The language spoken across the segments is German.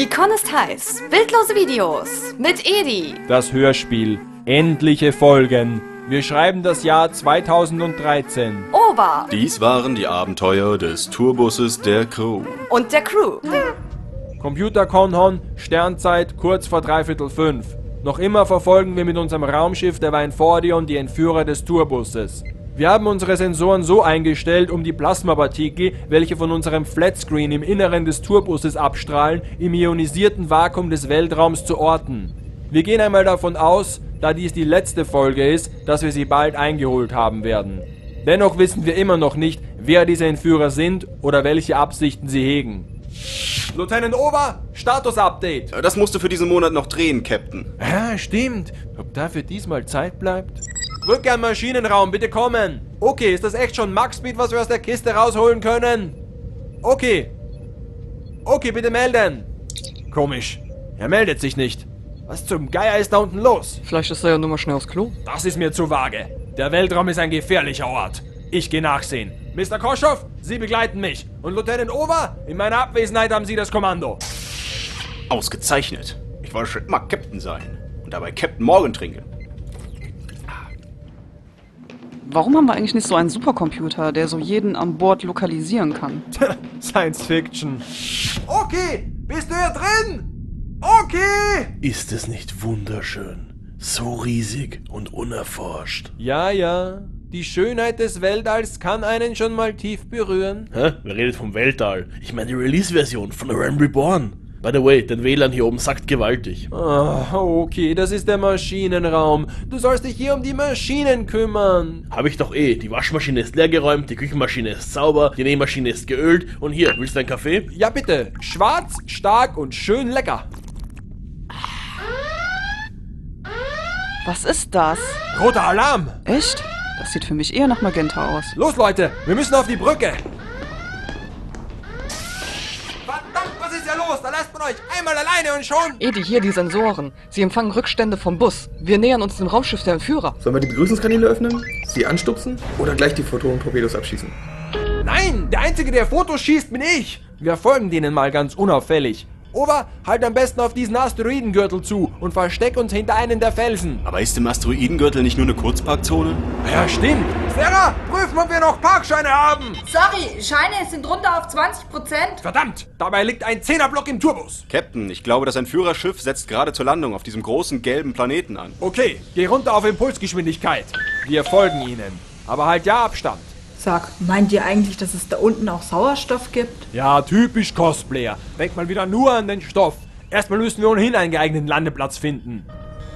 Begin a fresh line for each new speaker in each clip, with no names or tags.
Die Con ist heiß. Bildlose Videos mit Edi.
Das Hörspiel. Endliche Folgen. Wir schreiben das Jahr 2013.
Ober
Dies waren die Abenteuer des Tourbusses der Crew.
und der Crew.
Computer Conhon, Sternzeit kurz vor dreiviertel fünf. Noch immer verfolgen wir mit unserem Raumschiff der Weinfordion die Entführer des Tourbusses. Wir haben unsere Sensoren so eingestellt, um die Plasmapartikel, welche von unserem Flatscreen im Inneren des Tourbusses abstrahlen, im ionisierten Vakuum des Weltraums zu orten. Wir gehen einmal davon aus, da dies die letzte Folge ist, dass wir sie bald eingeholt haben werden. Dennoch wissen wir immer noch nicht, wer diese Entführer sind oder welche Absichten sie hegen. Lieutenant Ober, Status-Update.
Das musst du für diesen Monat noch drehen, Captain.
Ja, stimmt. Ob dafür diesmal Zeit bleibt? Rückkehr im Maschinenraum, bitte kommen. Okay, ist das echt schon Max-Speed, was wir aus der Kiste rausholen können? Okay. Okay, bitte melden. Komisch. Er meldet sich nicht. Was zum Geier ist da unten los?
Vielleicht ist er ja nur mal schnell aufs Klo.
Das ist mir zu vage. Der Weltraum ist ein gefährlicher Ort. Ich gehe nachsehen. Mr. Koschow, Sie begleiten mich. Und Lieutenant Over, in meiner Abwesenheit haben Sie das Kommando.
Ausgezeichnet. Ich wollte schon immer Captain sein. Und dabei Captain Morgan trinken.
Warum haben wir eigentlich nicht so einen Supercomputer, der so jeden an Bord lokalisieren kann?
Science Fiction. Okay, bist du hier drin? Okay!
Ist es nicht wunderschön? So riesig und unerforscht.
Ja, ja. Die Schönheit des Weltalls kann einen schon mal tief berühren.
Hä? Wer redet vom Weltall? Ich meine die Release-Version von Ram Reborn. By the way, dein WLAN hier oben sackt gewaltig.
Ah, okay, das ist der Maschinenraum. Du sollst dich hier um die Maschinen kümmern.
Hab ich doch eh. Die Waschmaschine ist leergeräumt, die Küchenmaschine ist sauber, die Nähmaschine ist geölt und hier, willst du einen Kaffee?
Ja, bitte. Schwarz, stark und schön lecker.
Was ist das?
Roter Alarm.
Echt? Das sieht für mich eher nach Magenta aus.
Los, Leute, wir müssen auf die Brücke. Man euch einmal alleine und schon.
Edi, hier die Sensoren. Sie empfangen Rückstände vom Bus. Wir nähern uns dem Raumschiff der Entführer.
Sollen wir die Begrüßungskanäle öffnen, sie anstupsen oder gleich die Photonen-Torpedos abschießen?
Nein, der Einzige, der Fotos schießt, bin ich. Wir folgen denen mal ganz unauffällig. Ober, halt am besten auf diesen Asteroidengürtel zu und versteck uns hinter einen der Felsen.
Aber ist im Asteroidengürtel nicht nur eine Kurzparkzone?
Ja, stimmt. Sarah, prüfen, ob wir noch Parkscheine haben.
Sorry, Scheine sind runter auf 20%.
Verdammt, dabei liegt ein Zehnerblock im Turbus.
Captain, ich glaube, das Entführerschiff setzt gerade zur Landung auf diesem großen gelben Planeten an.
Okay, geh runter auf Impulsgeschwindigkeit. Wir folgen ihnen. Aber halt ja Abstand.
Sag, meint ihr eigentlich, dass es da unten auch Sauerstoff gibt?
Ja, typisch Cosplayer. Denk mal wieder nur an den Stoff. Erstmal müssen wir ohnehin einen geeigneten Landeplatz finden.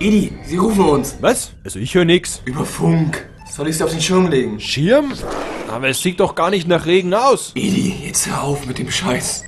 Edi, sie rufen uns.
Was? Also ich höre nix.
Über Funk. Soll ich sie auf den Schirm legen?
Schirm? Aber es sieht doch gar nicht nach Regen aus.
Edi, jetzt hör auf mit dem Scheiß.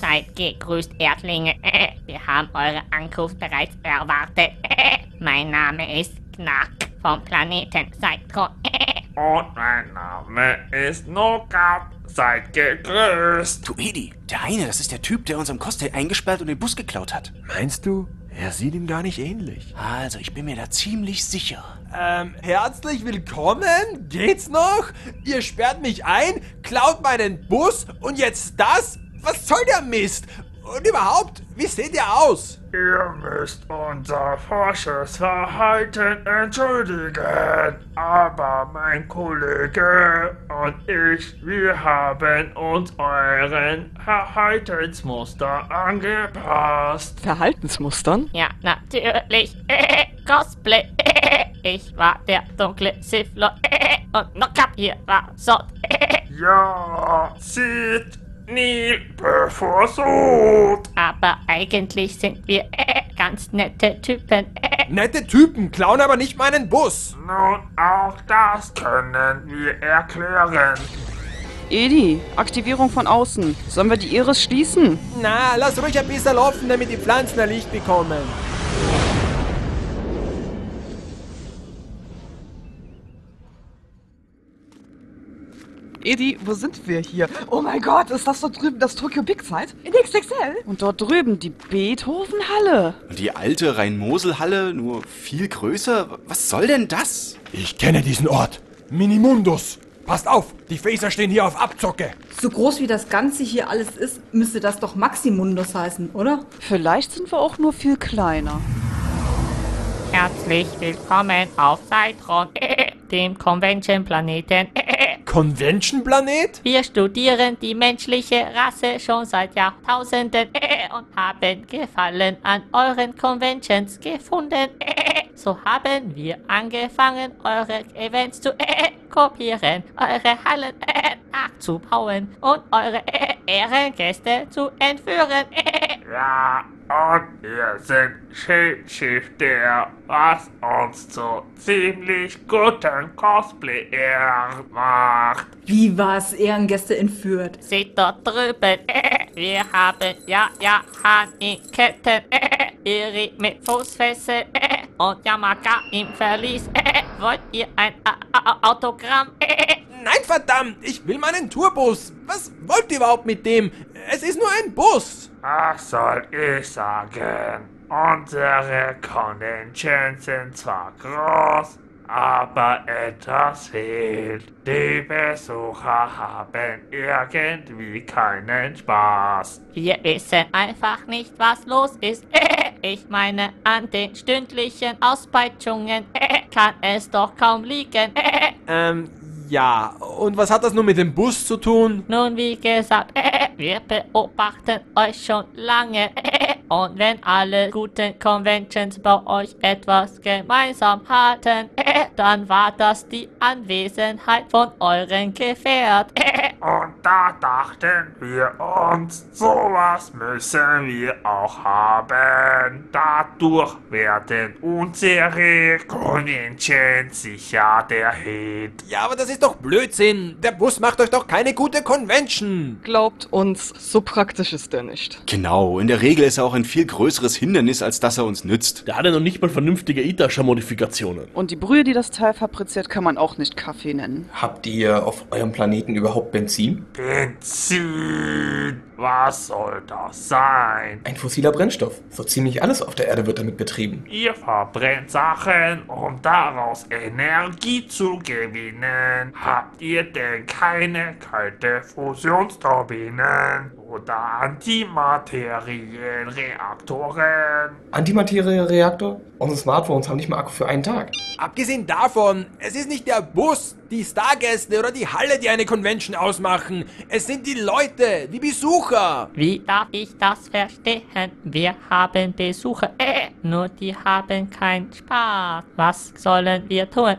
Seid gegrüßt, Erdlinge. Wir haben eure Ankunft bereits erwartet. Mein Name ist Knack vom Planeten Seitron.
Und mein Name ist Nokat. Seid gegrüßt.
Du Edi, der eine, das ist der Typ, der uns am Costello eingesperrt und den Bus geklaut hat.
Meinst du? Er sieht ihm gar nicht ähnlich.
Also, ich bin mir da ziemlich sicher.
Ähm, herzlich willkommen? Geht's noch? Ihr sperrt mich ein, klaut meinen Bus und jetzt das? Was soll der Mist? Und überhaupt, wie seht ihr aus?
Ihr müsst unser forsches Verhalten entschuldigen. Aber mein Kollege und ich, wir haben uns euren Verhaltensmuster angepasst.
Verhaltensmustern?
Ja, natürlich. Cosplay. Ich war der dunkle Siflor. Und Nocap hier war Sod.
Ja, sieht nie bevorzugt.
Aber eigentlich sind wir ganz nette Typen.
Nette Typen klauen aber nicht meinen Bus.
Nun, auch das können wir erklären.
Edi, Aktivierung von außen. Sollen wir die Iris schließen?
Na, lass ruhig ein bisschen offen, damit die Pflanzen ein Licht bekommen.
Edi, wo sind wir hier? Oh mein Gott, ist das dort drüben das Tokyo Big Sight? In XXL? Und dort drüben die Beethovenhalle.
Und die alte Rhein-Mosel-Halle nur viel größer? Was soll denn das?
Ich kenne diesen Ort. Minimundus. Passt auf, die Phaser stehen hier auf Abzocke.
So groß wie das Ganze hier alles ist, müsste das doch Maximundus heißen, oder?
Vielleicht sind wir auch nur viel kleiner.
Herzlich willkommen auf Cytron, dem Convention-Planeten.
Convention-Planet?
Wir studieren die menschliche Rasse schon seit Jahrtausenden und haben Gefallen an euren Conventions gefunden. So haben wir angefangen, eure Events zu kopieren, eure Hallen nachzubauen und eure Ehrengäste zu entführen.
Und wir sind Schildschiff-Der, was uns zu ziemlich guten Cosplayern macht.
Wie was Ehrengäste entführt?
Seht dort drüben. Wir haben ja, ja, Hahn in Ketten, Iri mit Fußfessel und Yamaka im Verlies. Wollt ihr ein A A Autogramm?
Nein, verdammt, ich will meinen Tourbus. Was wollt ihr überhaupt mit dem? Es ist nur ein Bus.
Was soll ich sagen? Unsere Conventions sind zwar groß, aber etwas fehlt. Die Besucher haben irgendwie keinen Spaß.
Wir wissen einfach nicht, was los ist. Ich meine, an den stündlichen Auspeitschungen kann es doch kaum liegen.
Ähm, ja. Und was hat das nun mit dem Bus zu tun?
Nun, wie gesagt, wir beobachten euch schon lange. Und wenn alle guten Conventions bei euch etwas gemeinsam hatten, dann war das die Anwesenheit von euren Gefährt.
Und da dachten wir uns, sowas müssen wir auch haben. Dadurch werden unsere Conventions sicher der Hit.
Ja, aber das ist doch Blödsinn. Der Bus macht euch doch keine gute Convention.
Glaubt uns, so praktisch ist der nicht.
Genau, in der Regel ist er auch ein viel größeres Hindernis, als dass er uns nützt.
Der hat ja noch nicht mal vernünftige Itasha-Modifikationen.
Und die Brühe, die das Teil fabriziert, kann man auch nicht Kaffee nennen.
Habt ihr auf eurem Planeten überhaupt Benzin?
Benzin, was soll das sein?
Ein fossiler Brennstoff. So ziemlich alles auf der Erde wird damit betrieben.
Ihr verbrennt Sachen, um daraus Energie zu gewinnen. Habt ihr denn keine kalte Fusionsturbinen oder Antimaterienreaktoren?
Antimateriereaktor? Unsere Smartphones haben nicht mal Akku für einen Tag.
Abgesehen davon, es ist nicht der Bus, die Stargäste oder die Halle, die eine Convention ausmachen. Es sind die Leute, die Besucher.
Wie darf ich das verstehen? Wir haben Besucher, nur die haben keinen Spaß. Was sollen wir tun?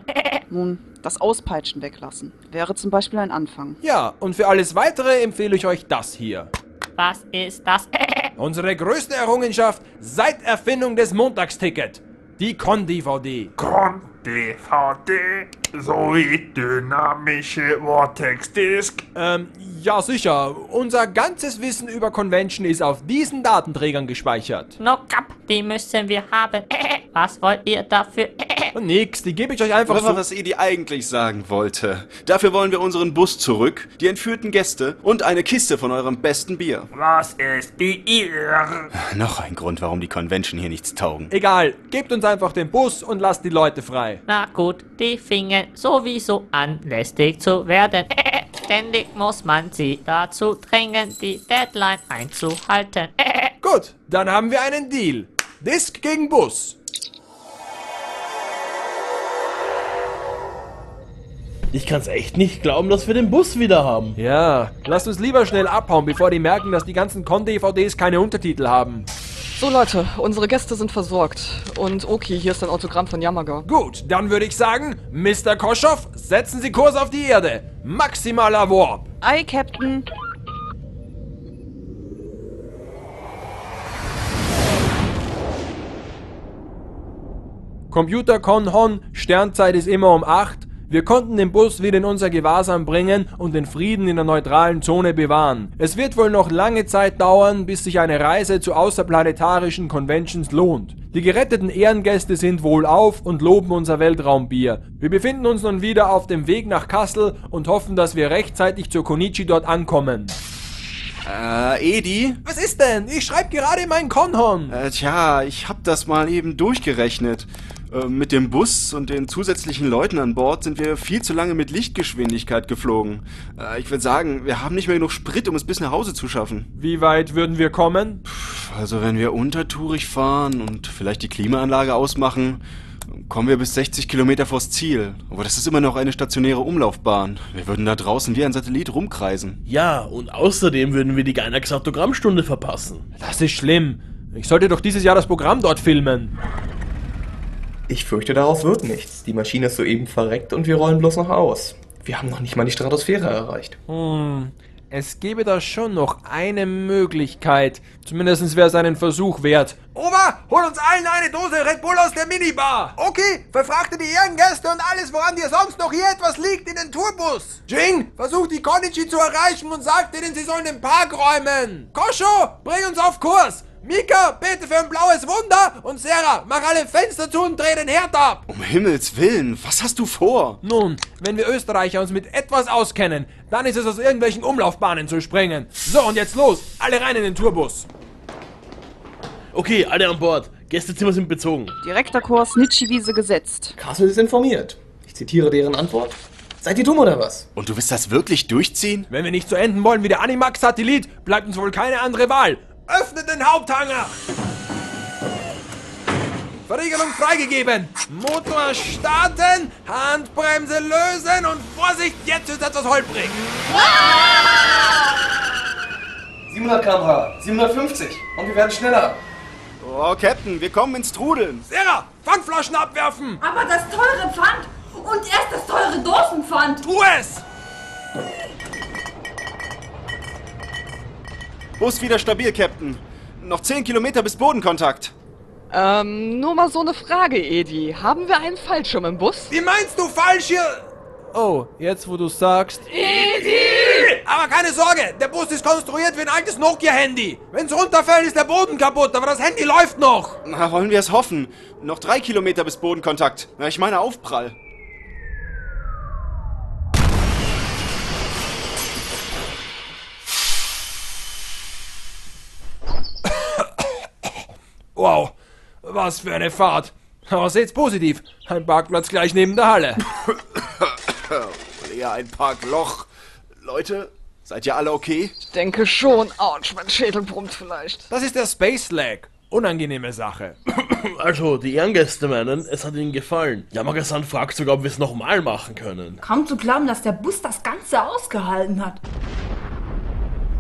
Nun, das Auspeitschen weglassen. Wäre zum Beispiel ein Anfang.
Ja, und für alles weitere empfehle ich euch das hier.
Was ist das?
Unsere größte Errungenschaft seit Erfindung des Montagsticket. Die Con-DVD.
Con-DVD sowie dynamische Vortex-Disk.
Ähm, ja sicher. Unser ganzes Wissen über Convention ist auf diesen Datenträgern gespeichert.
No cap, die müssen wir haben. Was wollt ihr dafür?
Nix, die gebe ich euch einfach so.
was Edi eigentlich sagen wollte. Dafür wollen wir unseren Bus zurück, die entführten Gäste und eine Kiste von eurem besten Bier.
Was ist Bier?
Noch ein Grund, warum die Convention hier nichts taugen.
Egal, gebt uns einfach den Bus und lasst die Leute frei.
Na gut, die fingen sowieso an, lästig zu werden. Ständig muss man sie dazu drängen, die Deadline einzuhalten.
Gut, dann haben wir einen Deal. Disk gegen Bus.
Ich kann's echt nicht glauben, dass wir den Bus wieder haben.
Ja, lasst uns lieber schnell abhauen, bevor die merken, dass die ganzen Con-DVDs keine Untertitel haben.
So Leute, unsere Gäste sind versorgt. Und okay, hier ist ein Autogramm von Yamaga.
Gut, dann würde ich sagen, Mr. Koschow, setzen Sie Kurs auf die Erde. Maximaler Warp.
Ei, Captain.
Computer Con Hon, Sternzeit ist immer um 8. Wir konnten den Bus wieder in unser Gewahrsam bringen und den Frieden in der neutralen Zone bewahren. Es wird wohl noch lange Zeit dauern, bis sich eine Reise zu außerplanetarischen Conventions lohnt. Die geretteten Ehrengäste sind wohlauf und loben unser Weltraumbier. Wir befinden uns nun wieder auf dem Weg nach Kassel und hoffen, dass wir rechtzeitig zur Konichi dort ankommen.
Äh, Edi?
Was ist denn? Ich schreibe gerade in meinen Konhon.
Äh, tja, ich hab das mal eben durchgerechnet. Äh, mit dem Bus und den zusätzlichen Leuten an Bord sind wir viel zu lange mit Lichtgeschwindigkeit geflogen. Äh, ich würde sagen, wir haben nicht mehr genug Sprit, um es bis nach Hause zu schaffen.
Wie weit würden wir kommen?
Also wenn wir untertourig fahren und vielleicht die Klimaanlage ausmachen, kommen wir bis 60 Kilometer vors Ziel. Aber das ist immer noch eine stationäre Umlaufbahn. Wir würden da draußen wie ein Satellit rumkreisen.
Ja, und außerdem würden wir die Gainax Autogrammstunde verpassen.
Das ist schlimm. Ich sollte doch dieses Jahr das Programm dort filmen.
Ich fürchte, daraus wird nichts. Die Maschine ist soeben verreckt und wir rollen bloß noch aus. Wir haben noch nicht mal die Stratosphäre erreicht.
Hm, es gäbe da schon noch eine Möglichkeit. Zumindest wäre es einen Versuch wert. Oma, hol uns allen eine Dose Red Bull aus der Minibar. Okay, verfrachte die Ehrengäste und alles, woran dir sonst noch hier etwas liegt, in den Tourbus. Jing, versuch die Konichi zu erreichen und sag denen, sie sollen den Park räumen. Kosho, bring uns auf Kurs. Mika, bete für ein blaues Wunder und Sarah, mach alle Fenster zu und dreh den Herd ab.
Um Himmels Willen, was hast du vor?
Nun, wenn wir Österreicher uns mit etwas auskennen, dann ist es aus irgendwelchen Umlaufbahnen zu springen. So, und jetzt los, alle rein in den Tourbus.
Okay, alle an Bord. Gästezimmer sind bezogen.
Direkter Kurs Nitschi-Wiese gesetzt.
Castle ist informiert. Ich zitiere deren Antwort. Seid ihr dumm oder was?
Und du willst das wirklich durchziehen?
Wenn wir nicht so enden wollen wie der Animax-Satellit, bleibt uns wohl keine andere Wahl. Öffnet den Haupthanger! Verriegelung freigegeben. Motor starten, Handbremse lösen und Vorsicht, jetzt ist etwas holprig.
700 km/h, 750 und wir werden schneller.
Oh, Captain, wir kommen ins Trudeln.
Sarah, Pfandflaschen abwerfen.
Aber das teure Pfand und erst das teure Dosenpfand.
Tu es!
Bus wieder stabil, Captain. Noch 10 Kilometer bis Bodenkontakt.
Ähm, nur mal so eine Frage, Edi. Haben wir einen Fallschirm im Bus?
Wie meinst du falsch hier? Oh, jetzt wo du sagst. Aber keine Sorge, der Bus ist konstruiert wie ein altes Nokia-Handy. Wenn's runterfällt, ist der Boden kaputt, aber das Handy läuft noch.
Na, wollen wir es hoffen. Noch drei Kilometer bis Bodenkontakt. Na, ich meine Aufprall.
Wow, was für eine Fahrt. Aber seht's positiv, ein Parkplatz gleich neben der Halle.
Ja, ein Parkloch. Leute, seid ihr alle okay?
Ich denke schon. Autsch, mein Schädel brummt vielleicht.
Das ist der Space Lag. Unangenehme Sache.
Also, die Ehrengäste meinen, es hat ihnen gefallen. Yamagasan fragt sogar, ob wir es nochmal machen können.
Kaum zu glauben, dass der Bus das Ganze ausgehalten hat.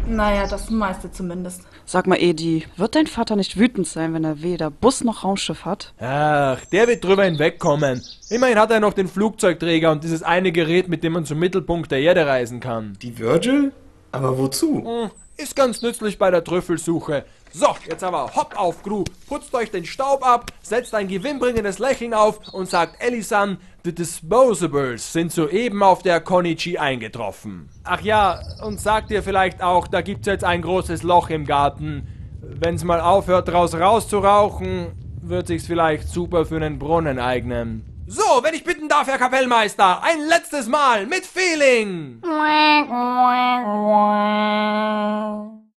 Naja, das meiste zumindest.
Sag mal, Edi, wird dein Vater nicht wütend sein, wenn er weder Bus noch Raumschiff hat?
Ach, der wird drüber hinwegkommen. Immerhin hat er noch den Flugzeugträger und dieses eine Gerät, mit dem man zum Mittelpunkt der Erde reisen kann.
Die Virgil? Aber wozu?
Hm, Ist ganz nützlich bei der Trüffelsuche. So, jetzt aber hopp auf, Crew. Putzt euch den Staub ab, setzt ein gewinnbringendes Lächeln auf und sagt Elisan, the Disposables sind soeben auf der Konichi eingetroffen. Ach ja, und sagt ihr vielleicht auch, da gibt's jetzt ein großes Loch im Garten. Wenn's mal aufhört, draus rauszurauchen, wird sich's vielleicht super für einen Brunnen eignen. So, wenn ich bitten darf, Herr Kapellmeister, ein letztes Mal mit Feeling!